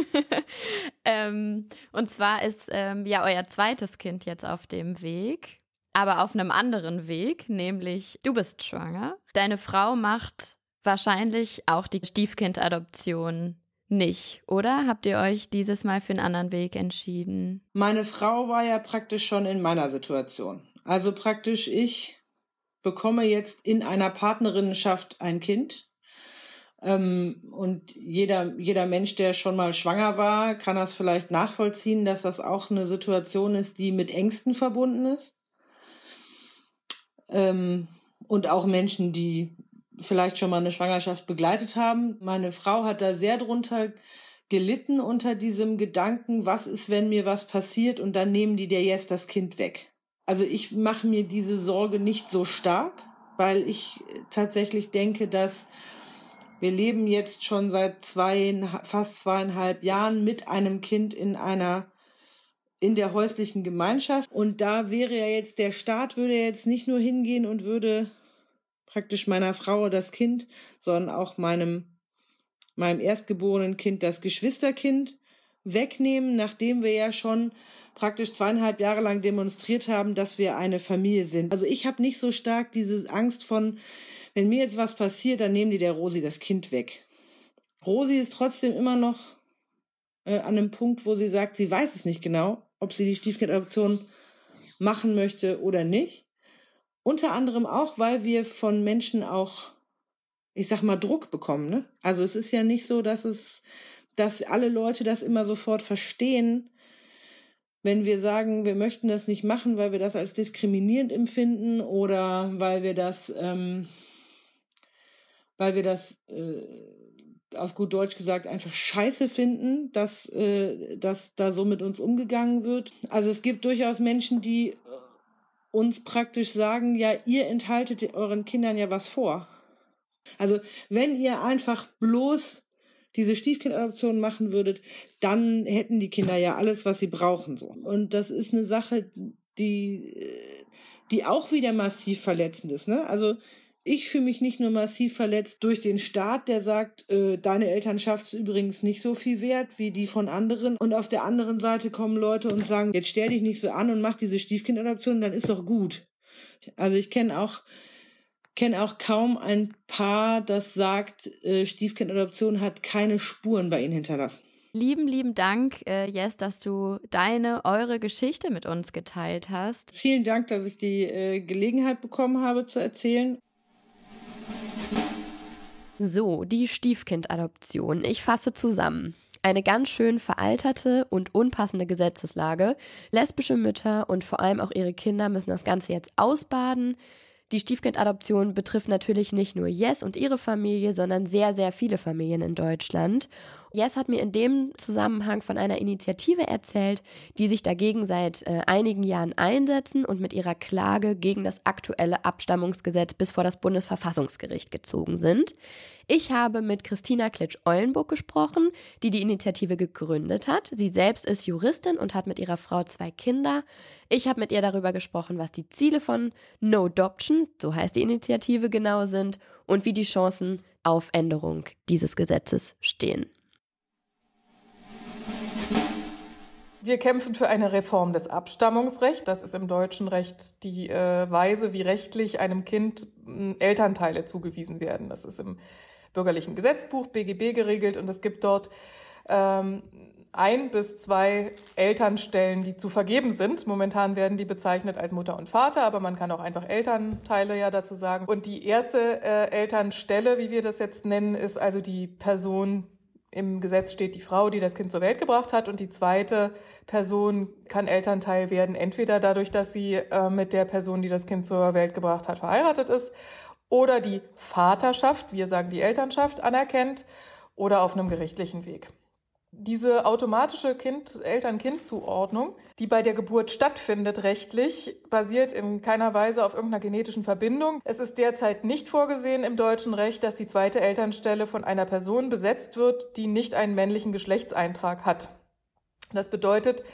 *laughs* ähm, und zwar ist ähm, ja euer zweites Kind jetzt auf dem Weg, aber auf einem anderen Weg, nämlich du bist schwanger. Deine Frau macht wahrscheinlich auch die Stiefkindadoption nicht, oder? Habt ihr euch dieses Mal für einen anderen Weg entschieden? Meine Frau war ja praktisch schon in meiner Situation. Also praktisch ich bekomme jetzt in einer Partnerinnenschaft ein Kind ähm, und jeder, jeder Mensch, der schon mal schwanger war, kann das vielleicht nachvollziehen, dass das auch eine Situation ist, die mit Ängsten verbunden ist. Ähm, und auch Menschen, die vielleicht schon mal eine Schwangerschaft begleitet haben. Meine Frau hat da sehr drunter gelitten unter diesem Gedanken, was ist, wenn mir was passiert und dann nehmen die dir jetzt das Kind weg. Also ich mache mir diese Sorge nicht so stark, weil ich tatsächlich denke, dass wir leben jetzt schon seit zwei, fast zweieinhalb Jahren mit einem Kind in einer in der häuslichen Gemeinschaft. Und da wäre ja jetzt, der Staat würde jetzt nicht nur hingehen und würde praktisch meiner Frau das Kind, sondern auch meinem, meinem erstgeborenen Kind das Geschwisterkind wegnehmen, nachdem wir ja schon praktisch zweieinhalb Jahre lang demonstriert haben, dass wir eine Familie sind. Also ich habe nicht so stark diese Angst von, wenn mir jetzt was passiert, dann nehmen die der Rosi das Kind weg. Rosi ist trotzdem immer noch äh, an einem Punkt, wo sie sagt, sie weiß es nicht genau, ob sie die Stiefkindadoption machen möchte oder nicht. Unter anderem auch, weil wir von Menschen auch, ich sag mal, Druck bekommen. Ne? Also es ist ja nicht so, dass es, dass alle Leute das immer sofort verstehen, wenn wir sagen, wir möchten das nicht machen, weil wir das als diskriminierend empfinden oder weil wir das, ähm, weil wir das äh, auf gut Deutsch gesagt einfach scheiße finden, dass, äh, dass da so mit uns umgegangen wird. Also es gibt durchaus Menschen, die uns praktisch sagen, ja, ihr enthaltet euren Kindern ja was vor. Also wenn ihr einfach bloß diese Stiefkindadoption machen würdet, dann hätten die Kinder ja alles, was sie brauchen. So. Und das ist eine Sache, die, die auch wieder massiv verletzend ist. Ne? Also ich fühle mich nicht nur massiv verletzt durch den Staat, der sagt, äh, deine Elternschaft ist übrigens nicht so viel wert wie die von anderen. Und auf der anderen Seite kommen Leute und sagen, jetzt stell dich nicht so an und mach diese Stiefkindadoption, dann ist doch gut. Also ich kenne auch kenne auch kaum ein Paar, das sagt, äh, Stiefkindadoption hat keine Spuren bei ihnen hinterlassen. Lieben, lieben Dank, äh, Jess, dass du deine, eure Geschichte mit uns geteilt hast. Vielen Dank, dass ich die äh, Gelegenheit bekommen habe zu erzählen. So, die Stiefkindadoption. Ich fasse zusammen. Eine ganz schön veralterte und unpassende Gesetzeslage. Lesbische Mütter und vor allem auch ihre Kinder müssen das Ganze jetzt ausbaden. Die Stiefkindadoption betrifft natürlich nicht nur Jess und ihre Familie, sondern sehr, sehr viele Familien in Deutschland. Jess hat mir in dem Zusammenhang von einer Initiative erzählt, die sich dagegen seit äh, einigen Jahren einsetzen und mit ihrer Klage gegen das aktuelle Abstammungsgesetz bis vor das Bundesverfassungsgericht gezogen sind. Ich habe mit Christina Klitsch-Eulenburg gesprochen, die die Initiative gegründet hat. Sie selbst ist Juristin und hat mit ihrer Frau zwei Kinder. Ich habe mit ihr darüber gesprochen, was die Ziele von No Adoption, so heißt die Initiative genau sind, und wie die Chancen auf Änderung dieses Gesetzes stehen. Wir kämpfen für eine Reform des Abstammungsrechts. Das ist im deutschen Recht die äh, Weise, wie rechtlich einem Kind äh, Elternteile zugewiesen werden. Das ist im bürgerlichen Gesetzbuch BGB geregelt und es gibt dort ähm, ein bis zwei Elternstellen, die zu vergeben sind. Momentan werden die bezeichnet als Mutter und Vater, aber man kann auch einfach Elternteile ja dazu sagen. Und die erste äh, Elternstelle, wie wir das jetzt nennen, ist also die Person, im Gesetz steht die Frau, die das Kind zur Welt gebracht hat und die zweite Person kann Elternteil werden, entweder dadurch, dass sie äh, mit der Person, die das Kind zur Welt gebracht hat, verheiratet ist oder die Vaterschaft, wir sagen die Elternschaft, anerkennt oder auf einem gerichtlichen Weg. Diese automatische kind, Eltern-Kind-Zuordnung, die bei der Geburt stattfindet rechtlich, basiert in keiner Weise auf irgendeiner genetischen Verbindung. Es ist derzeit nicht vorgesehen im deutschen Recht, dass die zweite Elternstelle von einer Person besetzt wird, die nicht einen männlichen Geschlechtseintrag hat. Das bedeutet,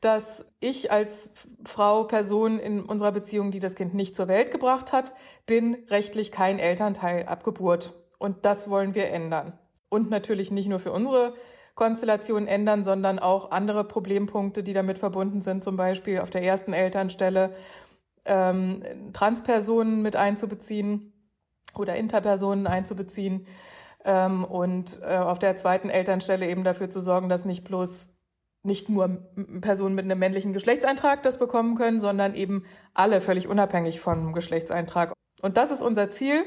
dass ich als Frau, Person in unserer Beziehung, die das Kind nicht zur Welt gebracht hat, bin rechtlich kein Elternteil ab Geburt. Und das wollen wir ändern. Und natürlich nicht nur für unsere Konstellation ändern, sondern auch andere Problempunkte, die damit verbunden sind, zum Beispiel auf der ersten Elternstelle ähm, Transpersonen mit einzubeziehen oder Interpersonen einzubeziehen ähm, und äh, auf der zweiten Elternstelle eben dafür zu sorgen, dass nicht bloß nicht nur Personen mit einem männlichen Geschlechtseintrag das bekommen können, sondern eben alle völlig unabhängig vom Geschlechtseintrag. Und das ist unser Ziel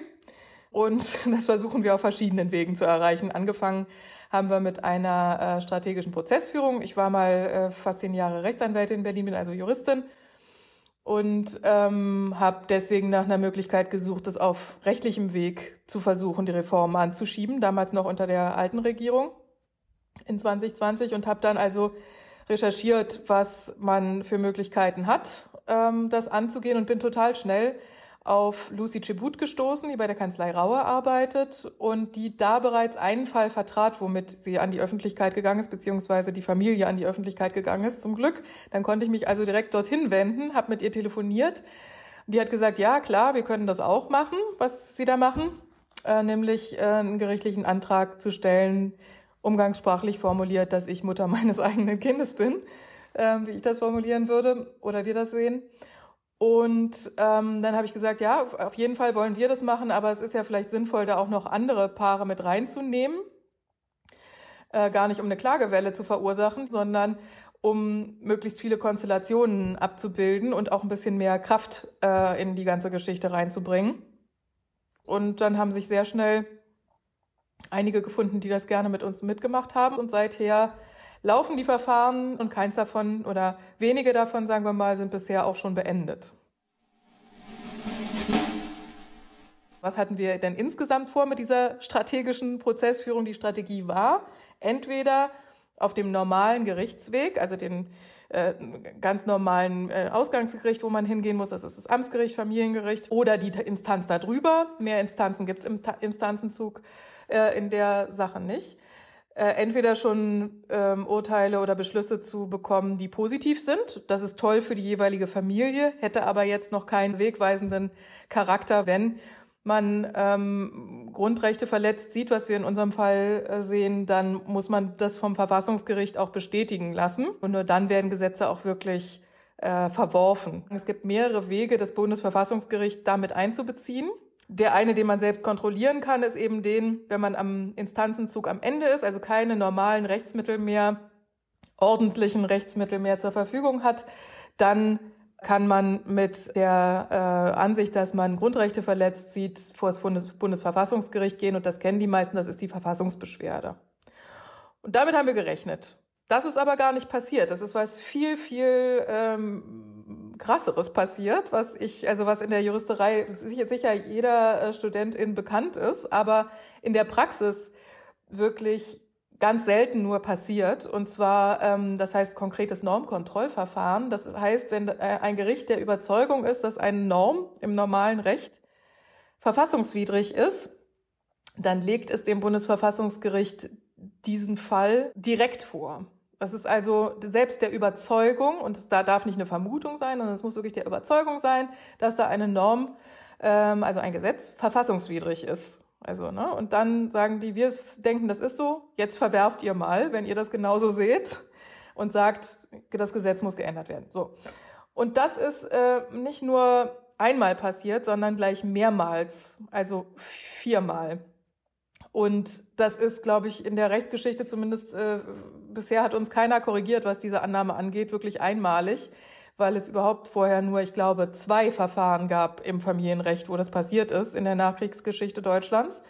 und *laughs* das versuchen wir auf verschiedenen Wegen zu erreichen. Angefangen haben wir mit einer äh, strategischen Prozessführung. Ich war mal äh, fast zehn Jahre Rechtsanwältin in Berlin, bin also Juristin und ähm, habe deswegen nach einer Möglichkeit gesucht, das auf rechtlichem Weg zu versuchen, die Reform anzuschieben, damals noch unter der alten Regierung in 2020 und habe dann also recherchiert, was man für Möglichkeiten hat, ähm, das anzugehen und bin total schnell auf Lucy Chibut gestoßen, die bei der Kanzlei Raue arbeitet und die da bereits einen Fall vertrat, womit sie an die Öffentlichkeit gegangen ist, beziehungsweise die Familie an die Öffentlichkeit gegangen ist, zum Glück. Dann konnte ich mich also direkt dorthin wenden, habe mit ihr telefoniert. Die hat gesagt, ja klar, wir können das auch machen, was sie da machen, äh, nämlich äh, einen gerichtlichen Antrag zu stellen, umgangssprachlich formuliert, dass ich Mutter *laughs* meines eigenen Kindes bin, äh, wie ich das formulieren würde oder wir das sehen. Und ähm, dann habe ich gesagt, ja, auf jeden Fall wollen wir das machen, aber es ist ja vielleicht sinnvoll, da auch noch andere Paare mit reinzunehmen. Äh, gar nicht um eine Klagewelle zu verursachen, sondern um möglichst viele Konstellationen abzubilden und auch ein bisschen mehr Kraft äh, in die ganze Geschichte reinzubringen. Und dann haben sich sehr schnell einige gefunden, die das gerne mit uns mitgemacht haben. Und seither laufen die Verfahren und keins davon oder wenige davon, sagen wir mal, sind bisher auch schon beendet. Was hatten wir denn insgesamt vor mit dieser strategischen Prozessführung? Die Strategie war, entweder auf dem normalen Gerichtsweg, also den äh, ganz normalen äh, Ausgangsgericht, wo man hingehen muss, das ist das Amtsgericht, Familiengericht oder die Instanz darüber. Mehr Instanzen gibt es im Ta Instanzenzug äh, in der Sache nicht äh, entweder schon ähm, Urteile oder Beschlüsse zu bekommen, die positiv sind. Das ist toll für die jeweilige Familie, hätte aber jetzt noch keinen wegweisenden Charakter, wenn man ähm, Grundrechte verletzt sieht, was wir in unserem Fall äh, sehen, dann muss man das vom Verfassungsgericht auch bestätigen lassen. Und nur dann werden Gesetze auch wirklich äh, verworfen. Es gibt mehrere Wege, das Bundesverfassungsgericht damit einzubeziehen. Der eine, den man selbst kontrollieren kann, ist eben den, wenn man am Instanzenzug am Ende ist, also keine normalen Rechtsmittel mehr, ordentlichen Rechtsmittel mehr zur Verfügung hat, dann kann man mit der äh, Ansicht, dass man Grundrechte verletzt sieht, vor das Bundes Bundesverfassungsgericht gehen. Und das kennen die meisten, das ist die Verfassungsbeschwerde. Und damit haben wir gerechnet. Das ist aber gar nicht passiert. Das ist was viel, viel ähm, krasseres passiert, was ich, also was in der Juristerei sicher, jeder äh, Studentin bekannt ist, aber in der Praxis wirklich ganz selten nur passiert. Und zwar, ähm, das heißt konkretes Normkontrollverfahren. Das heißt, wenn äh, ein Gericht der Überzeugung ist, dass eine Norm im normalen Recht verfassungswidrig ist, dann legt es dem Bundesverfassungsgericht diesen Fall direkt vor. Das ist also selbst der Überzeugung, und da darf nicht eine Vermutung sein, sondern es muss wirklich der Überzeugung sein, dass da eine Norm, ähm, also ein Gesetz, verfassungswidrig ist. Also, ne? Und dann sagen die, wir denken, das ist so, jetzt verwerft ihr mal, wenn ihr das genauso seht und sagt, das Gesetz muss geändert werden. So. Und das ist äh, nicht nur einmal passiert, sondern gleich mehrmals, also viermal. Und das ist, glaube ich, in der Rechtsgeschichte zumindest äh, bisher hat uns keiner korrigiert, was diese Annahme angeht, wirklich einmalig weil es überhaupt vorher nur, ich glaube, zwei Verfahren gab im Familienrecht, wo das passiert ist in der Nachkriegsgeschichte Deutschlands.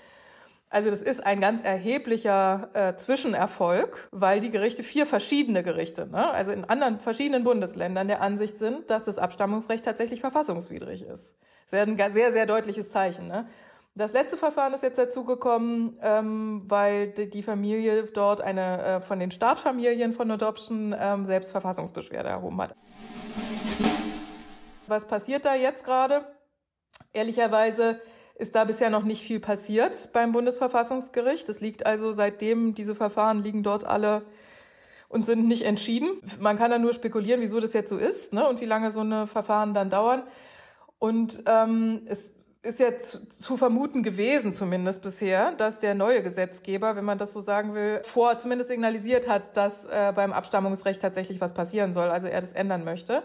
Also das ist ein ganz erheblicher äh, Zwischenerfolg, weil die Gerichte, vier verschiedene Gerichte, ne, also in anderen verschiedenen Bundesländern der Ansicht sind, dass das Abstammungsrecht tatsächlich verfassungswidrig ist. Das ist ein sehr, sehr deutliches Zeichen. Ne? Das letzte Verfahren ist jetzt dazugekommen, ähm, weil die Familie dort eine äh, von den Startfamilien von Adoption ähm, selbst Verfassungsbeschwerde erhoben hat. Was passiert da jetzt gerade? Ehrlicherweise ist da bisher noch nicht viel passiert beim Bundesverfassungsgericht. Es liegt also seitdem diese Verfahren liegen dort alle und sind nicht entschieden. Man kann da nur spekulieren, wieso das jetzt so ist ne, und wie lange so eine Verfahren dann dauern. Und ähm, es ist zu, zu, vermuten gewesen, zumindest bisher, dass der neue Gesetzgeber, wenn man das so sagen will, vor zumindest signalisiert hat, dass äh, beim Abstammungsrecht tatsächlich was passieren soll, also er das ändern möchte.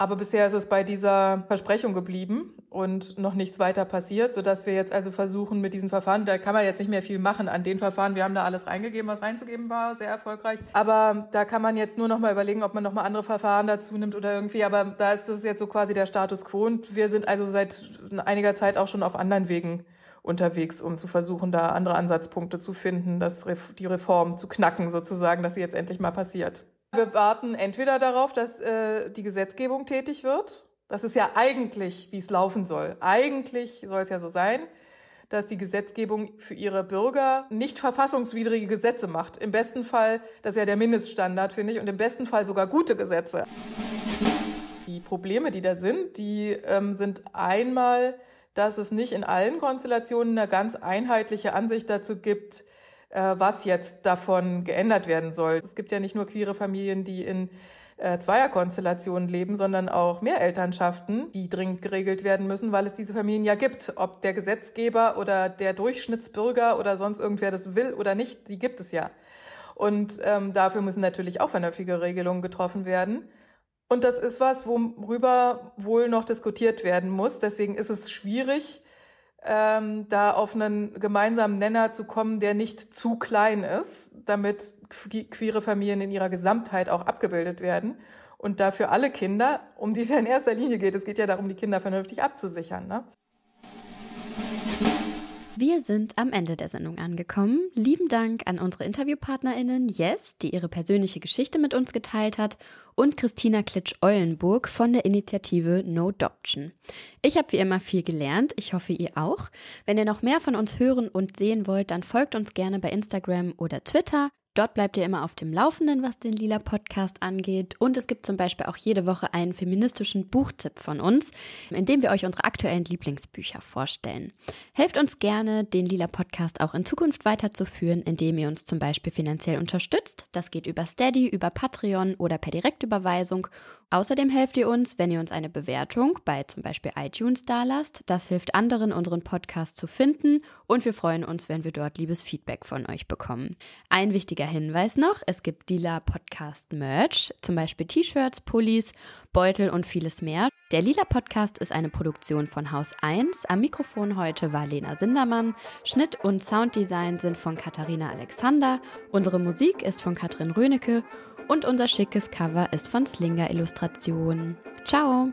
Aber bisher ist es bei dieser Versprechung geblieben und noch nichts weiter passiert, sodass wir jetzt also versuchen mit diesen Verfahren, da kann man jetzt nicht mehr viel machen an den Verfahren. Wir haben da alles reingegeben, was reinzugeben war, sehr erfolgreich. Aber da kann man jetzt nur noch mal überlegen, ob man noch mal andere Verfahren dazu nimmt oder irgendwie. Aber da ist das jetzt so quasi der Status quo und wir sind also seit einiger Zeit auch schon auf anderen Wegen unterwegs, um zu versuchen, da andere Ansatzpunkte zu finden, das, die Reform zu knacken sozusagen, dass sie jetzt endlich mal passiert. Wir warten entweder darauf, dass äh, die Gesetzgebung tätig wird. Das ist ja eigentlich, wie es laufen soll. Eigentlich soll es ja so sein, dass die Gesetzgebung für ihre Bürger nicht verfassungswidrige Gesetze macht. Im besten Fall, das ist ja der Mindeststandard, finde ich, und im besten Fall sogar gute Gesetze. Die Probleme, die da sind, die ähm, sind einmal, dass es nicht in allen Konstellationen eine ganz einheitliche Ansicht dazu gibt, was jetzt davon geändert werden soll. Es gibt ja nicht nur queere Familien, die in äh, Zweierkonstellationen leben, sondern auch Mehrelternschaften, die dringend geregelt werden müssen, weil es diese Familien ja gibt. Ob der Gesetzgeber oder der Durchschnittsbürger oder sonst irgendwer das will oder nicht, die gibt es ja. Und ähm, dafür müssen natürlich auch vernünftige Regelungen getroffen werden. Und das ist was, worüber wohl noch diskutiert werden muss. Deswegen ist es schwierig, ähm, da auf einen gemeinsamen Nenner zu kommen, der nicht zu klein ist, damit queere Familien in ihrer Gesamtheit auch abgebildet werden. Und dafür alle Kinder, um die es ja in erster Linie geht, es geht ja darum, die Kinder vernünftig abzusichern. Ne? Wir sind am Ende der Sendung angekommen. Lieben Dank an unsere InterviewpartnerInnen Yes, die ihre persönliche Geschichte mit uns geteilt hat, und Christina Klitsch-Eulenburg von der Initiative No Adoption. Ich habe wie immer viel gelernt. Ich hoffe, ihr auch. Wenn ihr noch mehr von uns hören und sehen wollt, dann folgt uns gerne bei Instagram oder Twitter. Dort bleibt ihr immer auf dem Laufenden, was den Lila Podcast angeht. Und es gibt zum Beispiel auch jede Woche einen feministischen Buchtipp von uns, in dem wir euch unsere aktuellen Lieblingsbücher vorstellen. Helft uns gerne, den Lila Podcast auch in Zukunft weiterzuführen, indem ihr uns zum Beispiel finanziell unterstützt. Das geht über Steady, über Patreon oder per Direktüberweisung. Außerdem helft ihr uns, wenn ihr uns eine Bewertung bei zum Beispiel iTunes dalasst. Das hilft anderen, unseren Podcast zu finden. Und wir freuen uns, wenn wir dort liebes Feedback von euch bekommen. Ein wichtiger Hinweis noch, es gibt Lila Podcast Merch, zum Beispiel T-Shirts, Pullis, Beutel und vieles mehr. Der Lila Podcast ist eine Produktion von Haus 1. Am Mikrofon heute war Lena Sindermann. Schnitt und Sounddesign sind von Katharina Alexander. Unsere Musik ist von Katrin Rönecke und unser schickes Cover ist von Slinger Illustrationen. Ciao.